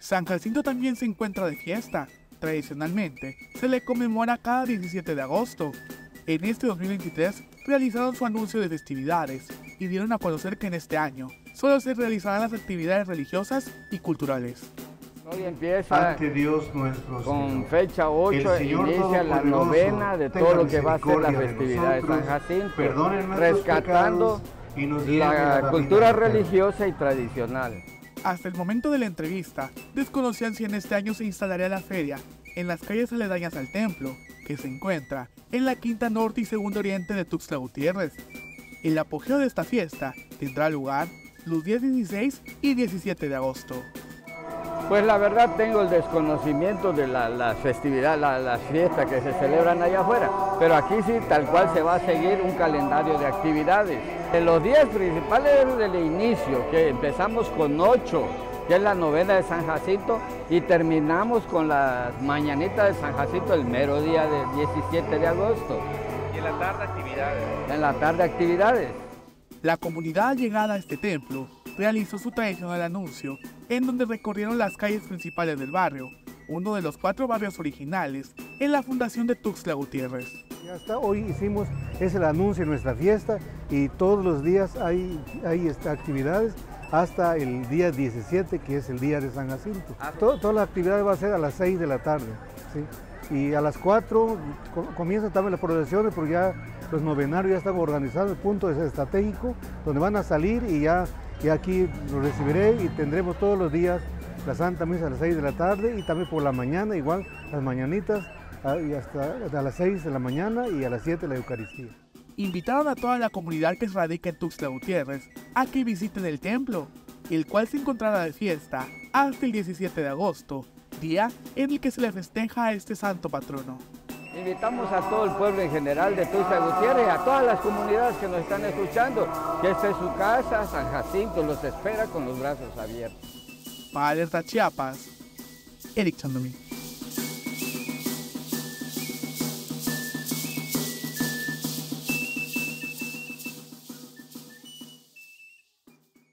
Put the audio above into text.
San Jacinto también se encuentra de fiesta. Tradicionalmente, se le conmemora cada 17 de agosto. En este 2023 realizaron su anuncio de festividades y dieron a conocer que en este año solo se realizarán las actividades religiosas y culturales. Hoy empieza ante Dios nuestro con Señor. fecha 8, El Señor inicia la novena de todo lo que va a ser la misericordia de festividad de San nosotros, Jacinto, rescatando y nos la la cultura religiosa y tradicional. Hasta el momento de la entrevista, desconocían si en este año se instalaría la feria en las calles aledañas al templo, que se encuentra en la quinta norte y segundo oriente de Tuxtla Gutiérrez. El apogeo de esta fiesta tendrá lugar los días 16 y 17 de agosto. Pues la verdad tengo el desconocimiento de la, la festividad, la- las fiestas que se celebran allá afuera, pero aquí sí tal cual se va a seguir un calendario de actividades. En los días principales del inicio, que empezamos con 8, que es la novena de San Jacinto, y terminamos con las mañanitas de San Jacinto el mero día del 17 de agosto. Y en la tarde actividades. En la tarde actividades. La comunidad llegada a este templo realizó su tradicional anuncio, en donde recorrieron las calles principales del barrio, uno de los cuatro barrios originales en la fundación de Tuxtla Gutiérrez. Y hasta hoy hicimos, es el anuncio de nuestra fiesta y todos los días hay, hay este, actividades hasta el día 17 que es el día de San Jacinto. To- toda la actividad va a ser a las 6 de la tarde. ¿sí? Y a las 4 co- comienzan también las procesiones porque ya los novenarios ya están organizados, el punto es estratégico donde van a salir y ya y aquí los recibiré y tendremos todos los días la Santa Misa a las 6 de la tarde y también por la mañana igual las mañanitas ah, y hasta, hasta las 6 de la mañana y a las 7 la Eucaristía. Invitaron a toda la comunidad que radica en Tuxtla Gutiérrez a que visiten el templo, el cual se encontrará de fiesta hasta el 17 de agosto, día en el que se le festeja a este santo patrono. Invitamos a todo el pueblo en general de Tuxtla Gutiérrez, a todas las comunidades que nos están escuchando, que esta es su casa, San Jacinto los espera con los brazos abiertos. Para Alerta Chiapas, Eric Chandomí.